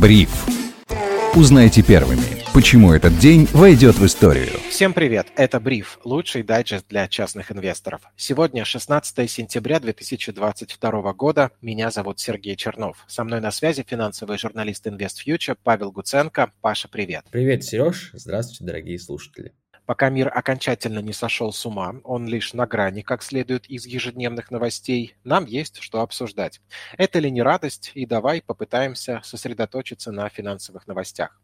Бриф. Узнайте первыми, почему этот день войдет в историю. Всем привет! Это Бриф, лучший дайджест для частных инвесторов. Сегодня 16 сентября 2022 года. Меня зовут Сергей Чернов. Со мной на связи финансовый журналист InvestFuture Павел Гуценко. Паша, привет! Привет, Сереж! Здравствуйте, дорогие слушатели! Пока мир окончательно не сошел с ума, он лишь на грани, как следует из ежедневных новостей, нам есть что обсуждать. Это ли не радость? И давай попытаемся сосредоточиться на финансовых новостях.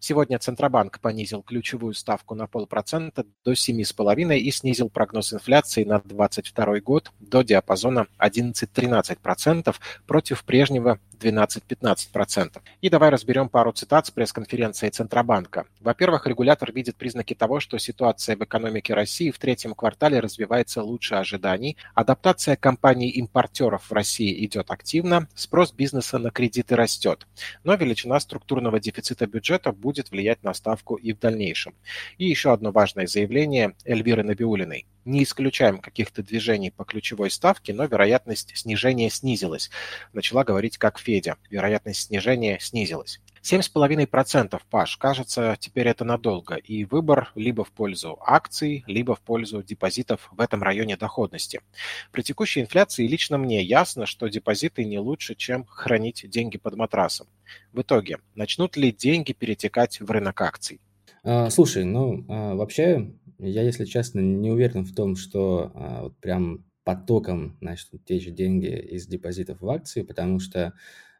Сегодня Центробанк понизил ключевую ставку на полпроцента до 7,5 и снизил прогноз инфляции на 2022 год до диапазона 11-13% против прежнего 12-15%. И давай разберем пару цитат с пресс-конференции Центробанка. Во-первых, регулятор видит признаки того, что ситуация в экономике России в третьем квартале развивается лучше ожиданий, адаптация компаний-импортеров в России идет активно, спрос бизнеса на кредиты растет, но величина структурного дефицита бюджета будет влиять на ставку и в дальнейшем. И еще одно важное заявление Эльвиры Набиулиной. Не исключаем каких-то движений по ключевой ставке, но вероятность снижения снизилась. Начала говорить как Федя. Вероятность снижения снизилась. 7,5%, Паш, кажется, теперь это надолго, и выбор либо в пользу акций, либо в пользу депозитов в этом районе доходности. При текущей инфляции лично мне ясно, что депозиты не лучше, чем хранить деньги под матрасом. В итоге, начнут ли деньги перетекать в рынок акций? А, слушай, ну, а, вообще, я, если честно, не уверен в том, что а, прям потоком начнут течь деньги из депозитов в акции, потому что,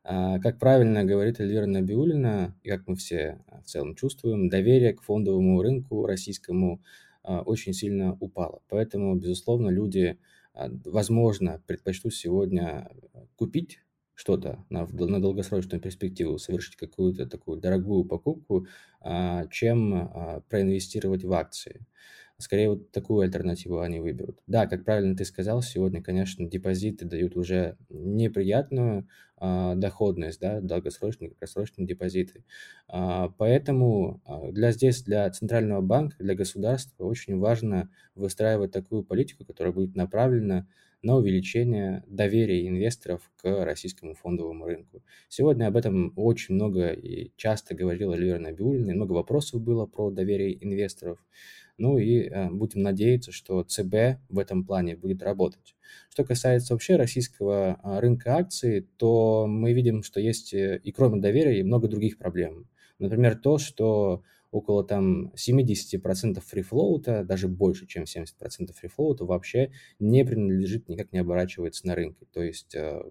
как правильно говорит Эльвира Набиулина, и как мы все в целом чувствуем, доверие к фондовому рынку российскому а, очень сильно упало. Поэтому, безусловно, люди, а, возможно, предпочтут сегодня купить что-то на, на долгосрочную перспективу, совершить какую-то такую дорогую покупку, а, чем а, проинвестировать в акции. Скорее, вот такую альтернативу они выберут. Да, как правильно ты сказал, сегодня, конечно, депозиты дают уже неприятную а, доходность, да, долгосрочные, краткосрочные депозиты. А, поэтому а, для здесь, для Центрального банка, для государства очень важно выстраивать такую политику, которая будет направлена на увеличение доверия инвесторов к российскому фондовому рынку. Сегодня об этом очень много и часто говорила Эльвира Набиуллина, много вопросов было про доверие инвесторов. Ну и э, будем надеяться, что ЦБ в этом плане будет работать. Что касается вообще российского а, рынка акций, то мы видим, что есть э, и кроме доверия и много других проблем. Например, то, что около там 70% фрифлоута, даже больше, чем 70% фрифлоута вообще не принадлежит, никак не оборачивается на рынке. То есть э,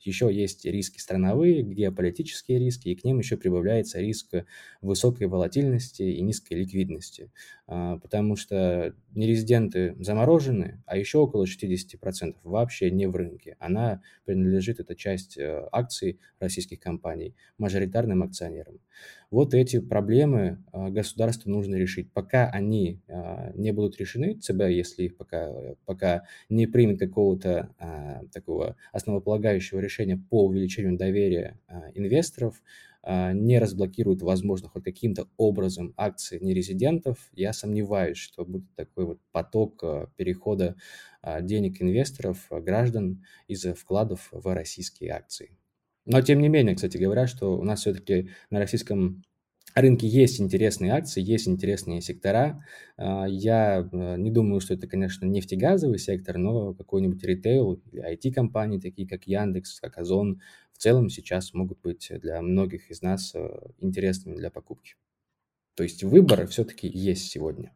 еще есть риски страновые, геополитические риски, и к ним еще прибавляется риск высокой волатильности и низкой ликвидности. А, потому что нерезиденты заморожены, а еще около 60% вообще не в рынке. Она принадлежит, эта часть э, акций российских компаний, мажоритарным акционерам. Вот эти проблемы а, государству нужно решить. Пока они а, не будут решены, ЦБ, если их пока, пока не примет какого-то такого основополагающего решения по увеличению доверия инвесторов, а, не разблокируют, возможно, хоть каким-то образом акции нерезидентов, я сомневаюсь, что будет такой вот поток а, перехода а, денег инвесторов, граждан из вкладов в российские акции. Но тем не менее, кстати говоря, что у нас все-таки на российском рынке есть интересные акции, есть интересные сектора. Я не думаю, что это, конечно, нефтегазовый сектор, но какой-нибудь ритейл или IT-компании, такие как Яндекс, как Озон, в целом сейчас могут быть для многих из нас э, интересными для покупки. То есть выбор все-таки есть сегодня.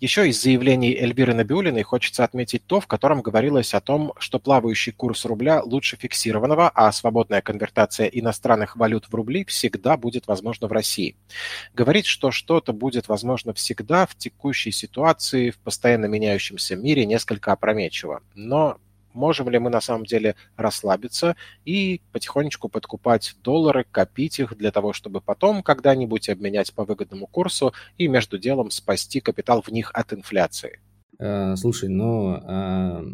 Еще из заявлений Эльвиры Набиулиной хочется отметить то, в котором говорилось о том, что плавающий курс рубля лучше фиксированного, а свободная конвертация иностранных валют в рубли всегда будет возможна в России. Говорить, что что-то будет возможно всегда в текущей ситуации, в постоянно меняющемся мире, несколько опрометчиво. Но можем ли мы на самом деле расслабиться и потихонечку подкупать доллары, копить их для того, чтобы потом когда-нибудь обменять по выгодному курсу и между делом спасти капитал в них от инфляции? Э, слушай, ну, а,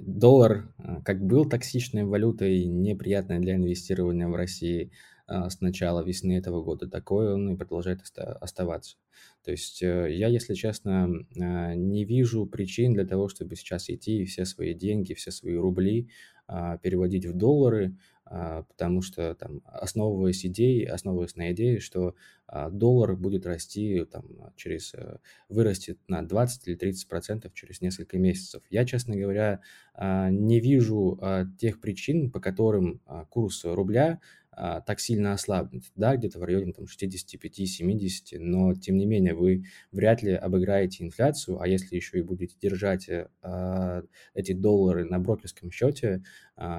доллар а, как был токсичной валютой, неприятной для инвестирования в России с начала весны этого года, такой он и продолжает оставаться. То есть э, я, если честно, а, не вижу причин для того, чтобы сейчас идти и все свои деньги, все свои рубли а, переводить в доллары. а, потому что там, основываясь идеей, основываясь на идее, что а, доллар будет расти там, через, э, вырастет на 20 или 30 процентов через несколько месяцев. Я, честно говоря, а, не вижу тех причин, по которым курс рубля а, так сильно ослабнет, да, где-то в районе там 65-70, но тем не менее вы вряд ли обыграете инфляцию, а если еще и будете держать а, эти доллары на брокерском счете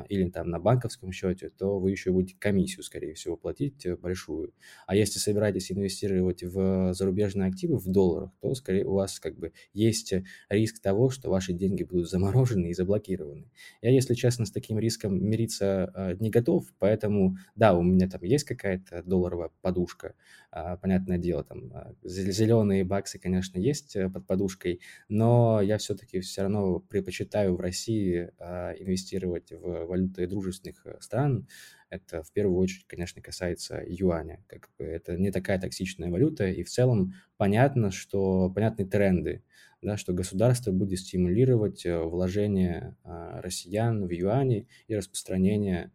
или там на банковском счете, то вы еще будете комиссию, скорее всего, платить э, большую. А если собираетесь инвестировать в зарубежные активы в долларах, то скорее у вас как бы есть риск того, что ваши деньги будут заморожены и заблокированы. Я, если честно, с таким риском мириться а, не готов, поэтому да, у меня там есть какая-то долларовая подушка, а, понятное дело, там а, зеленые баксы, конечно, есть э, под подушкой, но я все-таки все равно предпочитаю в России а, инвестировать в валюты дружественных э, стран. Это в первую очередь, конечно, касается юаня. Как бы это не такая токсичная валюта, и в целом понятно, что понятны тренды, да, что государство будет стимулировать э, вложение россиян в юани и распространение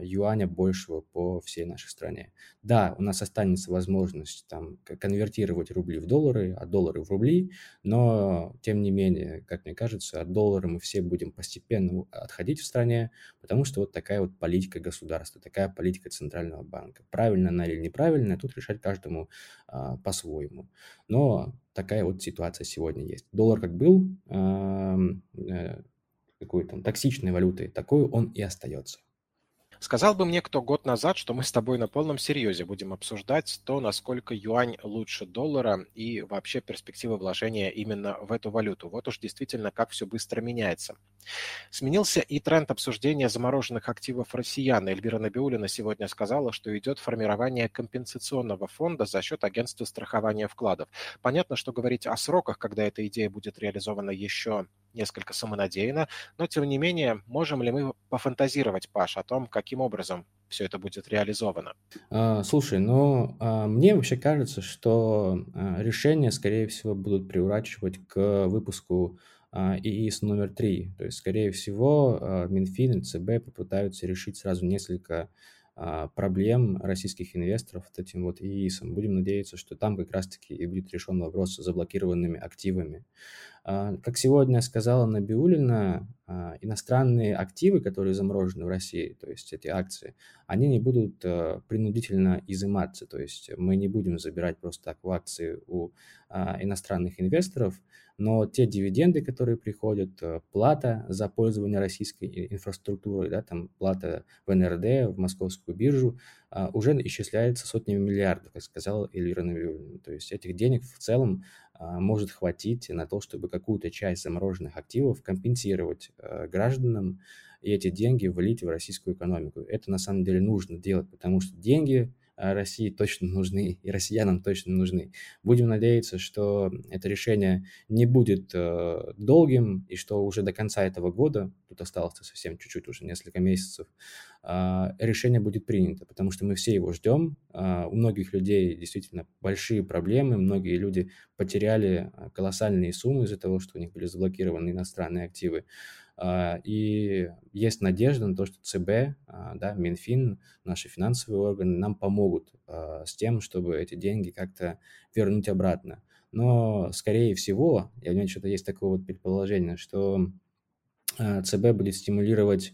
юаня большего по всей нашей стране. Да, у нас останется возможность там конвертировать рубли в доллары, а доллары в рубли, но тем не менее, как мне кажется, от доллара мы все будем постепенно отходить в стране, потому что вот такая вот политика государства, такая политика Центрального банка. Правильно она или неправильно, тут решать каждому а, по-своему. Но такая вот ситуация сегодня есть. Доллар как был э, какой то токсичной валютой, такой он и остается. Сказал бы мне кто год назад, что мы с тобой на полном серьезе будем обсуждать то, насколько юань лучше доллара и вообще перспективы вложения именно в эту валюту. Вот уж действительно, как все быстро меняется. Сменился и тренд обсуждения замороженных активов россиян. Эльвира Набиулина сегодня сказала, что идет формирование компенсационного фонда за счет агентства страхования вкладов. Понятно, что говорить о сроках, когда эта идея будет реализована, еще несколько самонадеянно, но тем не менее, можем ли мы пофантазировать, Паш, о том, каким образом все это будет реализовано? А, слушай, ну, а, мне вообще кажется, что а, решения, скорее всего, будут приурачивать к выпуску ИИС номер три. То есть, скорее всего, Минфин и ЦБ попытаются решить сразу несколько проблем российских инвесторов вот этим вот ИИСом. Будем надеяться, что там как раз-таки и будет решен вопрос с заблокированными активами. А, как сегодня сказала Набиулина, а, иностранные активы, которые заморожены в России, то есть эти акции, они не будут принудительно изыматься. То есть мы не будем забирать просто так в акции у иностранных инвесторов, но те дивиденды, которые приходят, э, плата за пользование российской инфраструктурой, да, там плата в НРД, в московскую биржу, а, уже исчисляется сотнями миллиардов, как сказала Эльвира Навиулина. То есть этих денег в целом а, может хватить на то, чтобы какую-то часть замороженных активов компенсировать э, гражданам и эти деньги влить в российскую экономику. Это на самом деле нужно делать, потому что деньги России точно нужны и россиянам точно нужны. Будем надеяться, что это решение не будет э, долгим и что уже до конца этого года, тут осталось совсем чуть-чуть, уже несколько месяцев, э, решение будет принято, потому что мы все его ждем. Э, у многих людей действительно большие проблемы, многие люди потеряли колоссальные суммы из-за того, что у них были заблокированы иностранные активы. А, и есть надежда на то, что ЦБ, а, да, Минфин, наши финансовые органы нам помогут а, с тем, чтобы эти деньги как-то вернуть обратно. Но, скорее всего, я у меня что-то есть такое вот предположение, что ЦБ будет стимулировать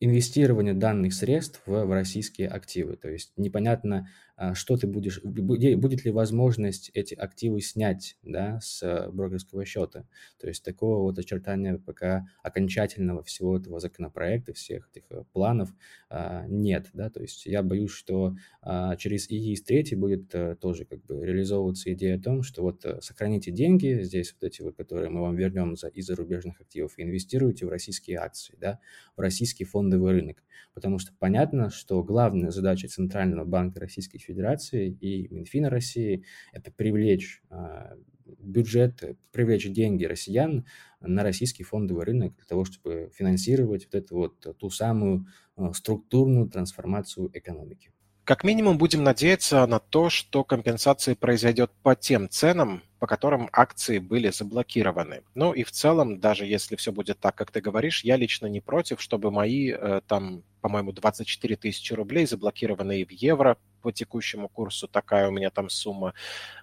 инвестирование данных средств в, в российские активы. То есть непонятно, а, что ты будешь, будет ли возможность эти активы снять да, с э, брокерского счета. То есть такого вот очертания пока окончательного всего этого законопроекта, всех этих э, планов а, нет. Да? То есть я боюсь, что а, через ИИС 3 будет тоже как бы реализовываться идея о том, что вот сохраните деньги, здесь вот эти вот, которые мы вам вернем за, из зарубежных активов, и инвестируйте в российские акции, да, в российский фондовый рынок. Потому что понятно, что главная задача Центрального банка Российской Федерации и Минфина России – это привлечь а, бюджет, привлечь деньги россиян на российский фондовый рынок для того, чтобы финансировать вот эту вот ту самую а, структурную трансформацию экономики. Как минимум будем надеяться на то, что компенсация произойдет по тем ценам, по которым акции были заблокированы. Ну и в целом, даже если все будет так, как ты говоришь, я лично не против, чтобы мои э, там, по-моему, 24 тысячи рублей, заблокированные в евро по текущему курсу, такая у меня там сумма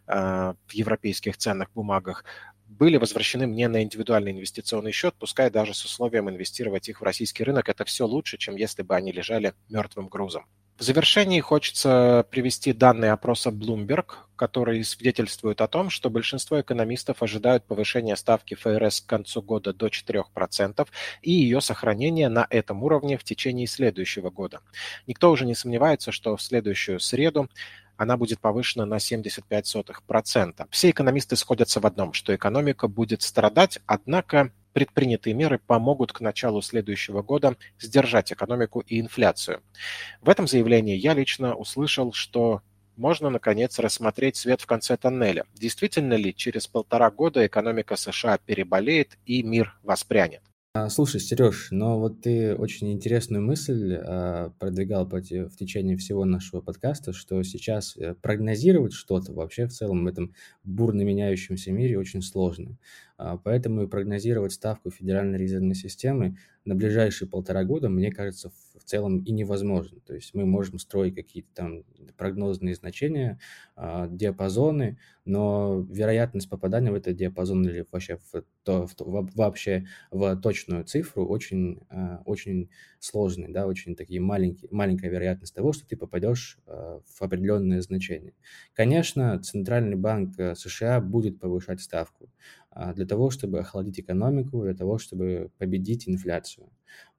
э, в европейских ценных бумагах, были возвращены мне на индивидуальный инвестиционный счет, пускай даже с условием инвестировать их в российский рынок. Это все лучше, чем если бы они лежали мертвым грузом. В завершении хочется привести данные опроса Bloomberg, которые свидетельствуют о том, что большинство экономистов ожидают повышения ставки ФРС к концу года до 4% и ее сохранения на этом уровне в течение следующего года. Никто уже не сомневается, что в следующую среду она будет повышена на 75%. Все экономисты сходятся в одном, что экономика будет страдать, однако предпринятые меры помогут к началу следующего года сдержать экономику и инфляцию. В этом заявлении я лично услышал, что можно, наконец, рассмотреть свет в конце тоннеля. Действительно ли через полтора года экономика США переболеет и мир воспрянет? А, слушай, Сереж, но вот ты очень интересную мысль а, продвигал в течение всего нашего подкаста, что сейчас э, прогнозировать что-то вообще в целом в этом бурно меняющемся мире очень сложно. А, поэтому и прогнозировать ставку Федеральной резервной системы на ближайшие полтора года, мне кажется, в целом и невозможно. То есть мы можем строить какие-то там прогнозные значения, а, диапазоны, но вероятность попадания в этот диапазон или вообще в, то, в, вообще в точную цифру очень, а, очень сложный, да, очень такие маленькие, маленькая вероятность того, что ты попадешь в определенное значение. Конечно, Центральный банк э, США будет повышать ставку, а, для того, чтобы охладить экономику, для того, чтобы победить инфляцию.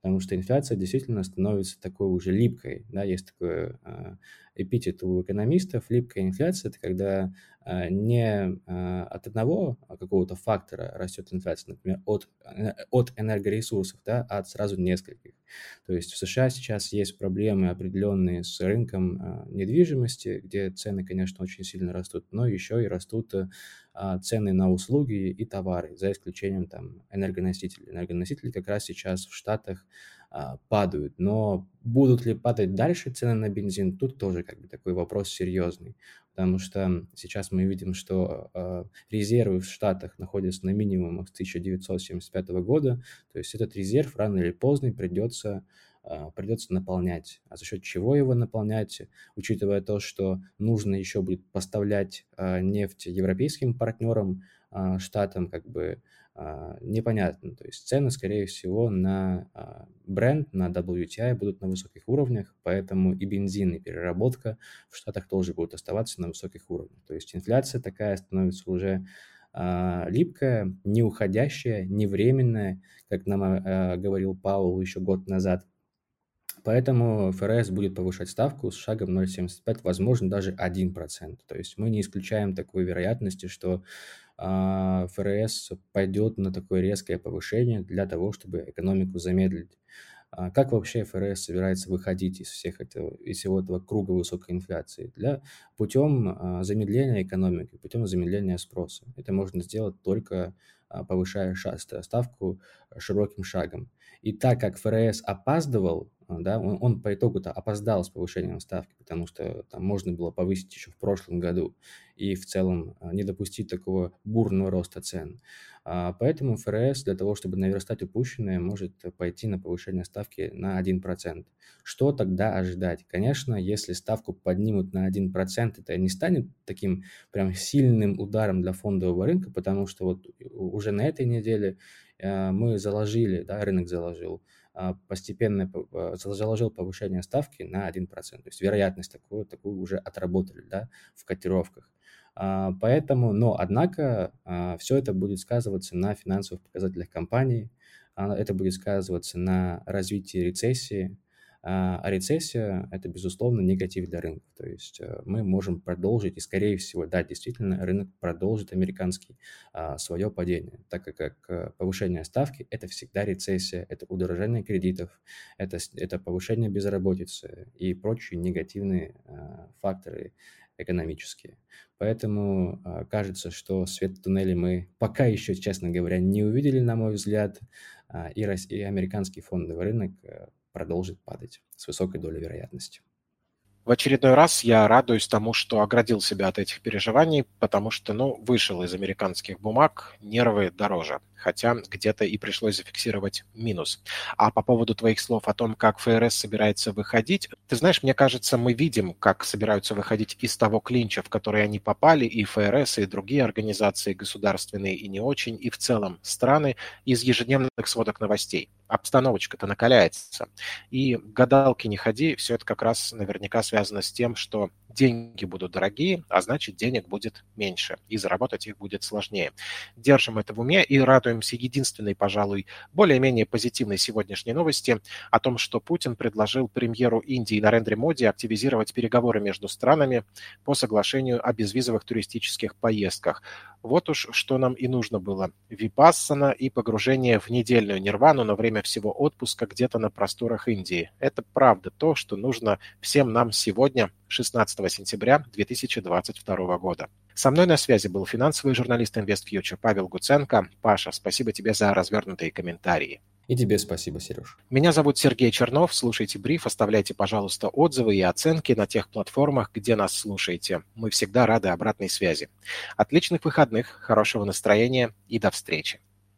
Потому что инфляция действительно становится такой уже липкой. Да? Есть такой а, эпитет у экономистов. Липкая инфляция – это когда а, не от одного какого-то фактора растет инфляция, например, от, э, от энергоресурсов, да, а от сразу нескольких. То есть в США сейчас есть проблемы определенные с рынком недвижимости, где цены, конечно, очень сильно растут, но еще и растут а, цены на услуги и товары, за исключением там энергоносителей. Энергоносители как раз сейчас в Штатах а, падают, но будут ли падать дальше цены на бензин, тут тоже как бы такой вопрос серьезный, потому что сейчас мы видим, что э, резервы в Штатах находятся на минимумах с 1975 года, то есть этот резерв рано или поздно придется а, придется наполнять. А за счет чего его наполнять, учитывая то, что нужно еще будет поставлять а, нефть европейским партнерам, штатам, как бы непонятно. То есть цены, скорее всего, на бренд, на WTI будут на высоких уровнях, поэтому и бензин, и переработка в Штатах тоже будут оставаться на высоких уровнях. То есть инфляция такая становится уже липкая, не уходящая, не временная, как нам говорил Паул еще год назад – Поэтому ФРС будет повышать ставку с шагом 0,75, возможно, даже 1%. То есть мы не исключаем такой вероятности, что ФРС пойдет на такое резкое повышение для того, чтобы экономику замедлить. А как вообще ФРС собирается выходить из, всех этого, из всего этого круга высокой инфляции? Для, путем а, замедления экономики, путем замедления спроса. Это можно сделать только а, повышая ставку широким шагом. И так как ФРС опаздывал а, да, он, он по итогу-то опоздал с повышением ставки, потому что там можно было повысить еще в прошлом году и в целом а, не допустить такого бурного роста цен. А, поэтому ФРС для того, чтобы наверстать упущенное, может пойти на повышение ставки на 1%. Что тогда ожидать? Конечно, если ставку поднимут на 1%, это не станет таким прям сильным ударом для фондового рынка, потому что вот уже на этой неделе мы заложили, да, рынок заложил а, постепенно а, заложил повышение ставки на 1%. То есть вероятность такую, такую уже отработали да, в котировках. А, поэтому, но, однако, все это будет сказываться на финансовых показателях компании, это будет сказываться на развитии рецессии, а, а рецессия – это, безусловно, негатив для рынка. То есть э, мы можем продолжить, и, скорее всего, да, действительно, рынок продолжит американский а, свое падение, так как, э, повышение ставки – это всегда рецессия, это удорожание кредитов, это, это повышение безработицы и прочие негативные а, факторы экономические. Поэтому кажется, что свет в туннеле мы пока еще, честно говоря, не увидели, на мой взгляд, и, и американский фондовый рынок э, продолжит падать с высокой долей вероятности. В очередной раз я радуюсь тому, что оградил себя от этих переживаний, потому что, ну, вышел из американских бумаг, нервы дороже хотя где-то и пришлось зафиксировать минус. А по поводу твоих слов о том, как ФРС собирается выходить, ты знаешь, мне кажется, мы видим, как собираются выходить из того клинча, в который они попали, и ФРС, и другие организации государственные и не очень, и в целом страны из ежедневных сводок новостей обстановочка-то накаляется. И гадалки не ходи, все это как раз наверняка связано с тем, что деньги будут дорогие, а значит денег будет меньше, и заработать их будет сложнее. Держим это в уме и радуемся единственной, пожалуй, более-менее позитивной сегодняшней новости о том, что Путин предложил премьеру Индии Нарендре Моди активизировать переговоры между странами по соглашению о безвизовых туристических поездках. Вот уж что нам и нужно было. Випассана и погружение в недельную нирвану на время всего отпуска где-то на просторах Индии. Это правда то, что нужно всем нам сегодня, 16 сентября 2022 года. Со мной на связи был финансовый журналист InvestFuture Павел Гуценко. Паша, спасибо тебе за развернутые комментарии. И тебе спасибо, Сереж. Меня зовут Сергей Чернов. Слушайте бриф, оставляйте, пожалуйста, отзывы и оценки на тех платформах, где нас слушаете. Мы всегда рады обратной связи. Отличных выходных, хорошего настроения и до встречи.